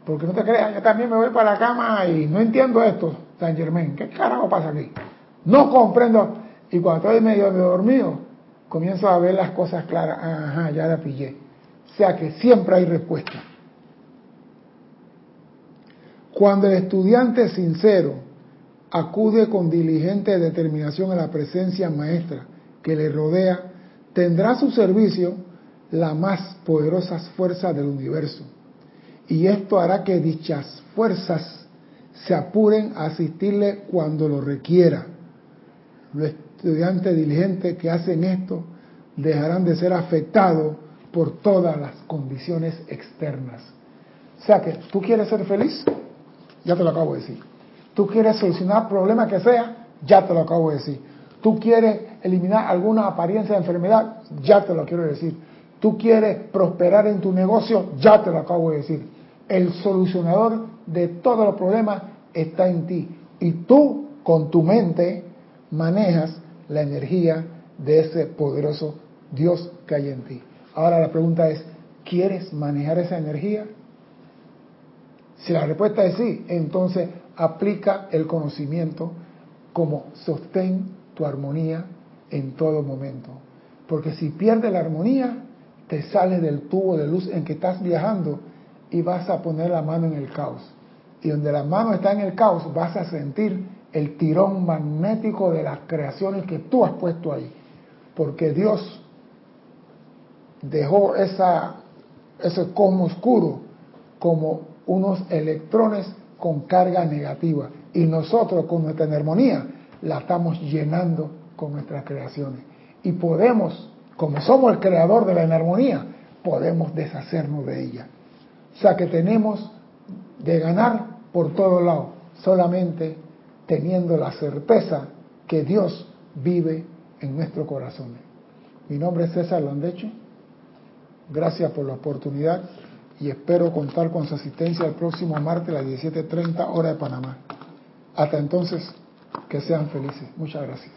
Porque no te creas, yo también me voy para la cama y no entiendo esto, San Germán. ¿Qué carajo pasa aquí? No comprendo. Y cuando estoy medio dormido, comienzo a ver las cosas claras. Ajá, ya la pillé. O sea que siempre hay respuesta. Cuando el estudiante sincero acude con diligente determinación a la presencia maestra que le rodea, tendrá a su servicio las más poderosas fuerzas del universo. Y esto hará que dichas fuerzas se apuren a asistirle cuando lo requiera. Los estudiantes diligentes que hacen esto dejarán de ser afectados por todas las condiciones externas. O sea que, ¿tú quieres ser feliz? Ya te lo acabo de decir. Tú quieres solucionar problema que sea, ya te lo acabo de decir. Tú quieres eliminar alguna apariencia de enfermedad, ya te lo quiero decir. Tú quieres prosperar en tu negocio, ya te lo acabo de decir. El solucionador de todos los problemas está en ti. Y tú, con tu mente, manejas la energía de ese poderoso Dios que hay en ti. Ahora la pregunta es, ¿quieres manejar esa energía? Si la respuesta es sí, entonces aplica el conocimiento como sostén tu armonía en todo momento. Porque si pierdes la armonía, te sales del tubo de luz en que estás viajando y vas a poner la mano en el caos. Y donde la mano está en el caos, vas a sentir el tirón magnético de las creaciones que tú has puesto ahí. Porque Dios dejó esa, ese cosmos oscuro como unos electrones con carga negativa. Y nosotros con nuestra armonía la estamos llenando con nuestras creaciones. Y podemos, como somos el creador de la enarmonía, podemos deshacernos de ella. O sea que tenemos de ganar por todos lados, solamente teniendo la certeza que Dios vive en nuestro corazón. Mi nombre es César Landecho. Gracias por la oportunidad y espero contar con su asistencia el próximo martes a las 17.30 hora de Panamá. Hasta entonces, que sean felices. Muchas gracias.